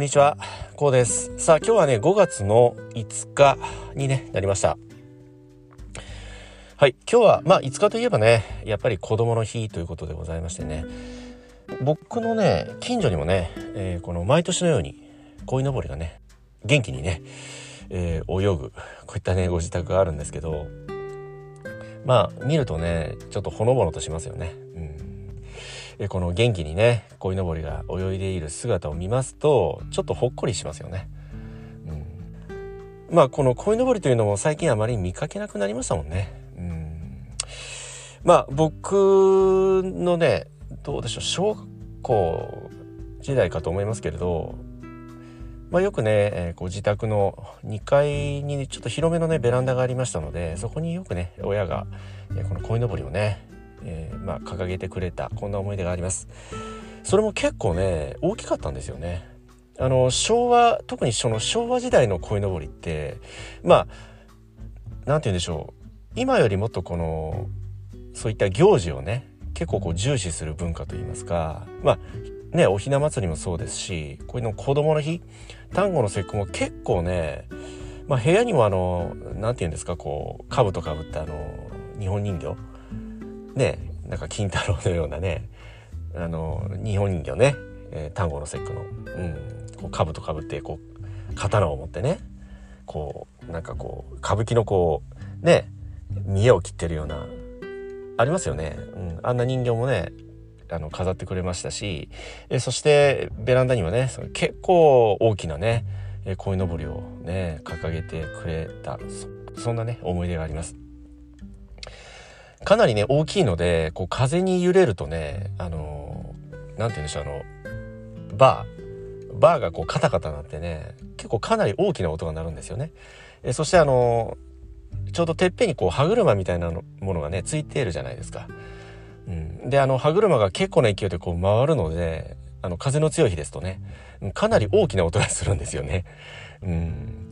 こんにちは、こうです。さあ、今日はね、5月の5日に、ね、なりました。はい、今日は、まあ、5日といえばね、やっぱり子供の日ということでございましてね、僕のね、近所にもね、えー、この毎年のように、鯉のぼりがね、元気にね、えー、泳ぐ、こういったね、ご自宅があるんですけど、まあ、見るとね、ちょっとほのぼのとしますよね。この元気にね鯉のぼりが泳いでいる姿を見ますとちょっとほっこりしますよね。うん、まあこの鯉のぼりというのも最近あまり見かけなくなりましたもんね。うん、まあ僕のねどうでしょう小学校時代かと思いますけれどまあ、よくね、えー、こう自宅の2階にちょっと広めのねベランダがありましたのでそこによくね親が、えー、この鯉のぼりをねえー、まあ、掲げてくれたこんな思い出があります。それも結構ね大きかったんですよね。あの昭和特にその昭和時代の鯉のぼりってまあ何て言うんでしょう。今よりもっとこのそういった行事をね結構こう重視する文化といいますかまあねおひな祭りもそうですしこういうの子供の日端午の節句も結構ねまあ部屋にもあの何て言うんですかこう兜かぶったあの日本人形ねなんか金太郎のようなねあの日本人形ね、えー、端午の節句の、うん、こう兜かぶってこう刀を持ってね。こうなんかこう歌舞伎のこうね見栄を切ってるようなありますよね、うん、あんな人形もねあの飾ってくれましたし。えそしてベランダにはね結構大きなね鯉のぼりをね掲げてくれた。そんなね思い出があります。かなりね大きいのでこう風に揺れるとねあの何て言うんでしょうあのバーバーがこうカタカタなってね結構かなり大きな音が鳴るんですよね。えそしてあのちょうどてっぺんにこう歯車みたいなものがねついているじゃないですか。うん、であの歯車が結構な勢いでこう回るのであの風の強い日ですとねかなり大きな音がするんですよね。うん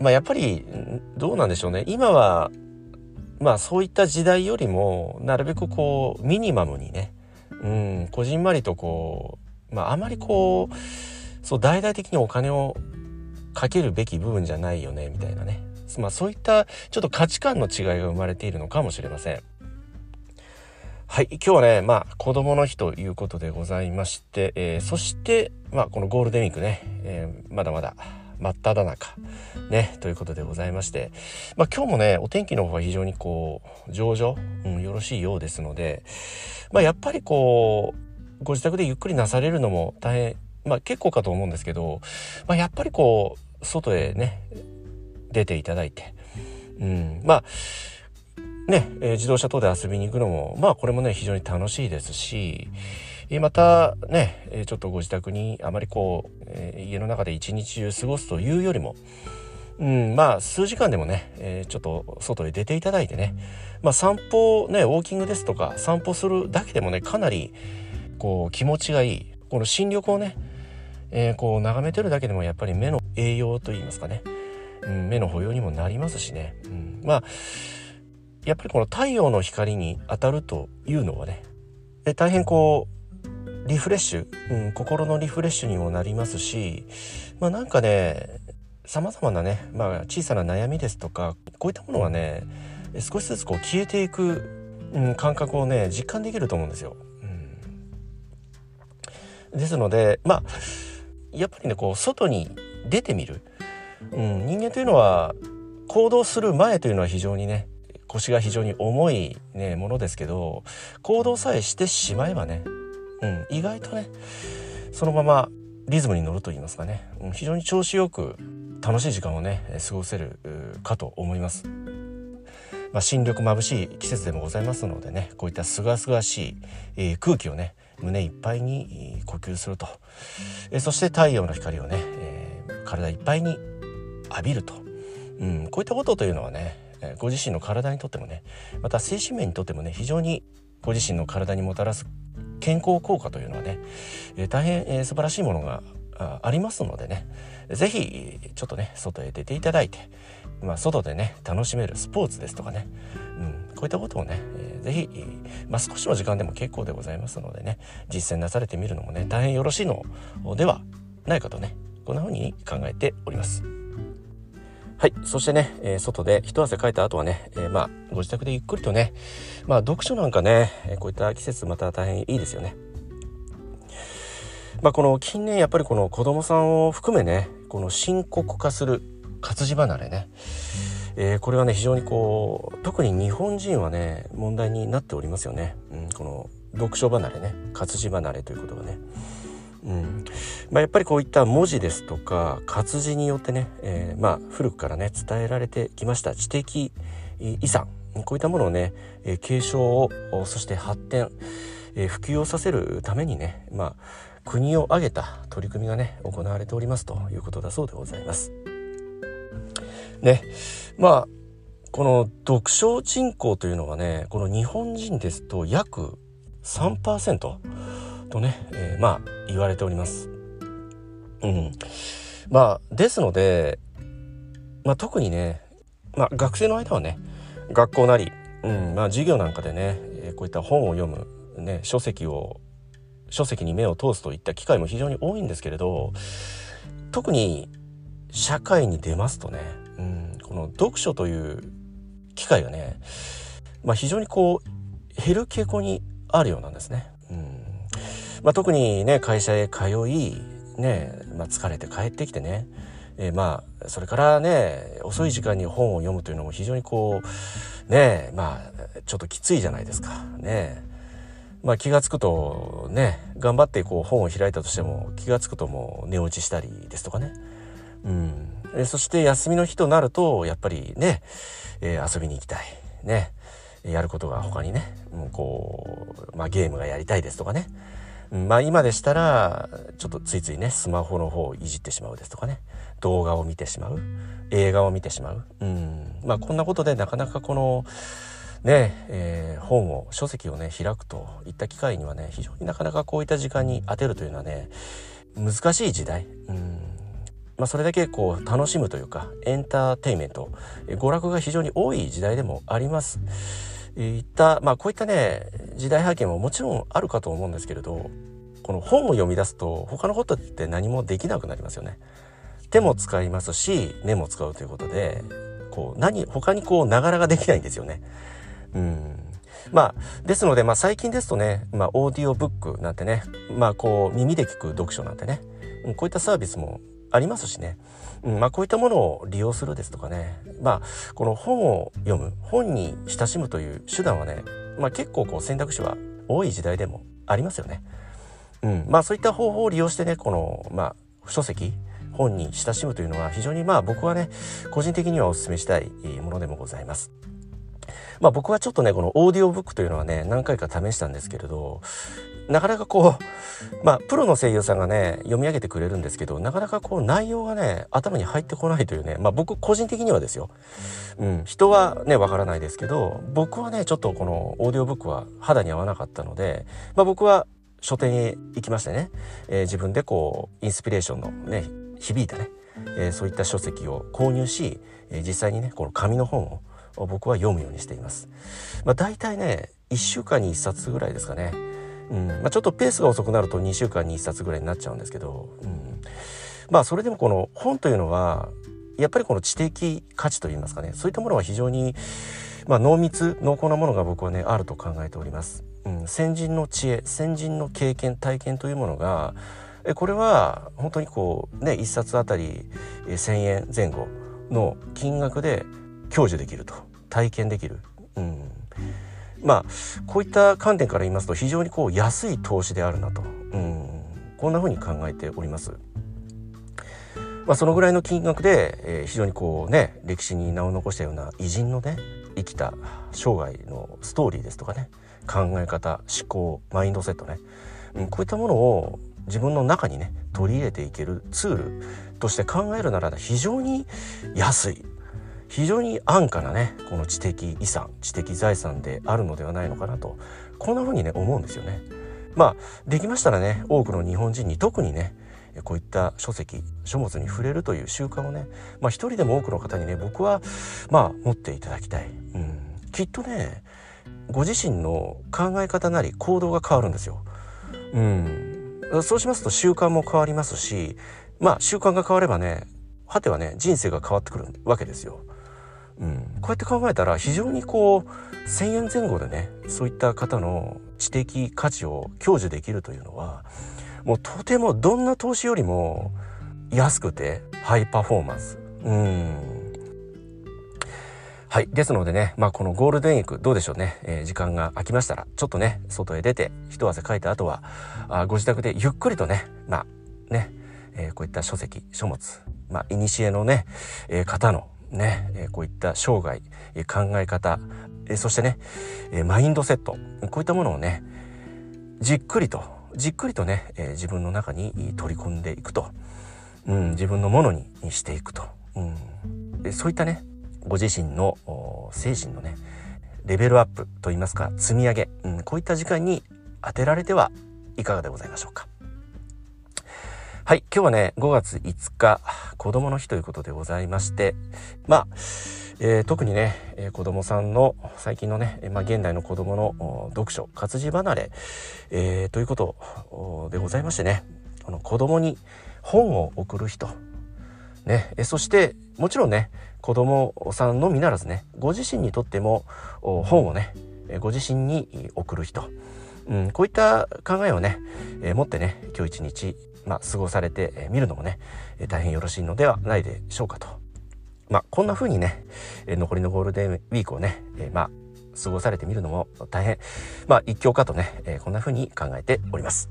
まあ、やっぱりどうなんでしょうね今はまあそういった時代よりもなるべくこうミニマムにねうんこじんまりとこうまああまりこうそう大々的にお金をかけるべき部分じゃないよねみたいなねまあそういったちょっと価値観の違いが生まれているのかもしれません。はい。今日はね、まあ、子供の日ということでございまして、えー、そして、まあ、このゴールデンウィークね、えー、まだまだ真っ只中。ねということでございまして、まあ、今日もねお天気の方が非常にこう上々、うん、よろしいようですので、まあ、やっぱりこうご自宅でゆっくりなされるのも大変、まあ、結構かと思うんですけど、まあ、やっぱりこう外へね出ていただいて、うん、まあね、えー、自動車等で遊びに行くのもまあこれもね非常に楽しいですし。またねちょっとご自宅にあまりこう、家の中で一日中過ごすというよりもうん、まあ数時間でもね、え、ちょっと外へ出ていただいてね、まあ、散歩ねウォーキングですとか散歩するだけでもねかなりこう気持ちがいい。この新緑をね、えー、こう眺めてるだけでもやっぱり目の栄養といいますかね、うん、目の保養にもなりますしね、うん、まあやっぱりこの太陽の光に当たるというのはね大変こうリフレッシュ、うん、心のリフレッシュにもなりますし、まあなんかね、様々なね、まあ小さな悩みですとか、こういったものがね、少しずつこう消えていく、うん、感覚をね、実感できると思うんですよ。うん、ですので、まあ、やっぱりね、こう、外に出てみる。うん、人間というのは、行動する前というのは非常にね、腰が非常に重い、ね、ものですけど行動さえしてしまえばねうん、意外とねそのままリズムに乗ると言いますかね、うん、非常に調子よく楽しい時間をね過ごせるかと思います。まあ、新緑眩しい季節でもございますのでねこういったすがすがしい、えー、空気をね胸いっぱいに呼吸すると、えー、そして太陽の光をね、えー、体いっぱいに浴びると、うん、こういったことというのはねご自身の体にとってもねまた精神面にとってもね非常にご自身の体にもたらす健康効果というのはね、えー、大変、えー、素晴らしいものがありますのでね是非ちょっとね外へ出ていただいて、まあ、外でね楽しめるスポーツですとかね、うん、こういったことをね、えー、ぜひ、まあ、少しの時間でも結構でございますのでね実践なされてみるのもね大変よろしいのではないかとねこんな風に考えております。はい。そしてね、えー、外で一汗かいた後はね、えー、まあご自宅でゆっくりとねまあ読書なんかねえこういった季節また大変いいですよね。まあ、この近年やっぱりこの子供さんを含めねこの深刻化する活字離れね、えー、これはね非常にこう特に日本人はね問題になっておりますよね、うん、この読書離れね活字離れということがね。うん。まあ、やっぱりこういった文字ですとか活字によってね、えー、まあ古くからね伝えられてきました。知的遺産。こういったものをね、え、継承をそして発展、え、普及をさせるためにね、まあ、国を挙げた取り組みがね行われておりますということだそうでございます。ね。まあこの読書人口というのがねこの日本人ですと約3%とね、えー、まあ言われております。うん、まあですので、まあ、特にね、まあ、学生の間はね学校なり、うんまあ、授業なんかでねえこういった本を読む、ね、書籍を書籍に目を通すといった機会も非常に多いんですけれど特に社会に出ますとね、うん、この読書という機会がね、まあ、非常にこう減る傾向にあるようなんですね。うんまあ、特にね会社へ通い、ねまあ、疲れて帰ってきてね、えー、まあそれからね遅い時間に本を読むというのも非常にこうねまあちょっときついじゃないですか。ね。まあ、気が付くとね頑張ってこう本を開いたとしても気が付くともう寝落ちしたりですとかね、うん、えそして休みの日となるとやっぱりね、えー、遊びに行きたい。ね。やることが他にねもうこう、まあ、ゲームがやりたいですとかね、まあ今でしたらちょっとついついねスマホの方をいじってしまうですとかね。動画を見てしまう。映画を見てしまう、うん、まあこんなことでなかなかこのねえー、本を書籍をね開くといった機会にはね非常になかなかこういった時間に当てるというのはね難しい時代。うん。まあ、それだけこう楽しむというかエンターテインメント。娯楽が非常に多い時代でもあります。いった、まあ、こういったね時代背景ももちろんあるかと思うんですけれどこの本を読み出すと他のことって何もできなくなりますよね。手も使いますし目も使うということでこう何他にこうながらができないんですよね。うん。まあ、ですので、まあ最近ですとね、まあオーディオブックなんてね、まあこう耳で聞く読書なんてね、こういったサービスもありますしね、うん、まあこういったものを利用するですとかね、まあこの本を読む、本に親しむという手段はね、まあ結構こう選択肢は多い時代でもありますよね。うん、まあそういった方法を利用してね、この、まあ書籍、本に親しむというのは非常にまあ僕はね、個人的にはお勧めしたいものでもございます。まあ僕はちょっとね、このオーディオブックというのはね、何回か試したんですけれど、なかなかこう、まあプロの声優さんがね、読み上げてくれるんですけど、なかなかこう内容がね、頭に入ってこないというね、まあ僕個人的にはですよ。うん、人はね、わからないですけど、僕はね、ちょっとこのオーディオブックは肌に合わなかったので、まあ僕は書店へ行きましてね、えー、自分でこう、インスピレーションのね、響いたね、えー、そういった書籍を購入し、えー、実際にね、この紙の本を僕は読むようにしています。まあ、大体ね1週間に1冊ぐらいですかね。うんまあ、ちょっとペースが遅くなると2週間に1冊ぐらいになっちゃうんですけど、うん、まあそれでもこの本というのはやっぱりこの知的価値といいますかねそういったものは非常に、まあ、濃密濃厚なものが僕はねあると考えております。ん、先人の知恵先人の経験体験というものがこれは本当にこうね1冊あたり1,000円前後の金額で享受できると。体験できる、うん、まあこういった観点から言いますと非常にこう安い投資であるなと、うん、こんな風に考えております。まあ、そのぐらいの金額で、えー、非常にこうね歴史に名を残したような偉人のね生きた生涯のストーリーですとかね考え方思考マインドセットね、うん、こういったものを自分の中にね取り入れていけるツールとして考えるなら非常に安い非常に安価なねこの知的遺産知的財産であるのではないのかなとこんな風にね思うんですよね。まあできましたらね多くの日本人に特にねこういった書籍書物に触れるという習慣をね、まあ、一人でも多くの方にね僕はまあ持っていただきたい、うん、きっとねご自身の考え方なり行動が変わるんですよ。うん、そうしますと習慣も変わりますしまあ習慣が変わればねはてはね人生が変わってくるわけですよ。うん、こうやって考えたら非常にこう1,000円前後でねそういった方の知的価値を享受できるというのはもうとてもどんな投資よりも安くてハイパフォーマンス。うんはい。ですのでね、まあこのゴールデンウィークどうでしょうね、えー、時間が空きましたら、ちょっとね、外へ出て一汗かいた後は、あご自宅でゆっくりとね、まあね、えー、こういった書籍、書物、まあ、古のね、えー、方のね、えこういった生涯、え考え方、えそしてね、えマインドセット、こういったものをね、じっくりと、じっくりとね、え自分の中に取り込んでいくと、うん、自分のものにしていくと、うん、でそういったね、ご自身の精神のねレベルアップといいますか積み上げ、うん、こういった時間に当てられてはいかがでございましょうか。はい今日はね5月5日子供の日ということでございましてまあえー、特にね、えー、子供さんの最近のね、まあ、現代の子供の読書活字離れ、えー、ということでございましてねこの子供に本を送る人ね、えそしてもちろんね子供さんのみならずねご自身にとっても本をねご自身に送る人、うん、こういった考えをね、え、持ってね今日一日、まあ、過ごされてみるのもね大変よろしいのではないでしょうかと。まあ、こんな風にね残りのゴールデンウィークをね、え、まあ過ごされてみるのも大変まあ一興かとね、え、こんな風に考えております。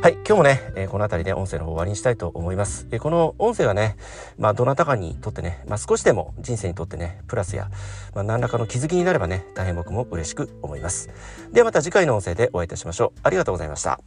はい、今日もね、えー、この辺りで音声の方終わりにしたいと思います。えー、この音声はね、まあ、どなたかにとってね、まあ、少しでも人生にとってね、プラスや、まあ、何らかの気づきになればね、大変僕も嬉しく思います。ではまた次回の音声でお会いいたしましょう。ありがとうございました。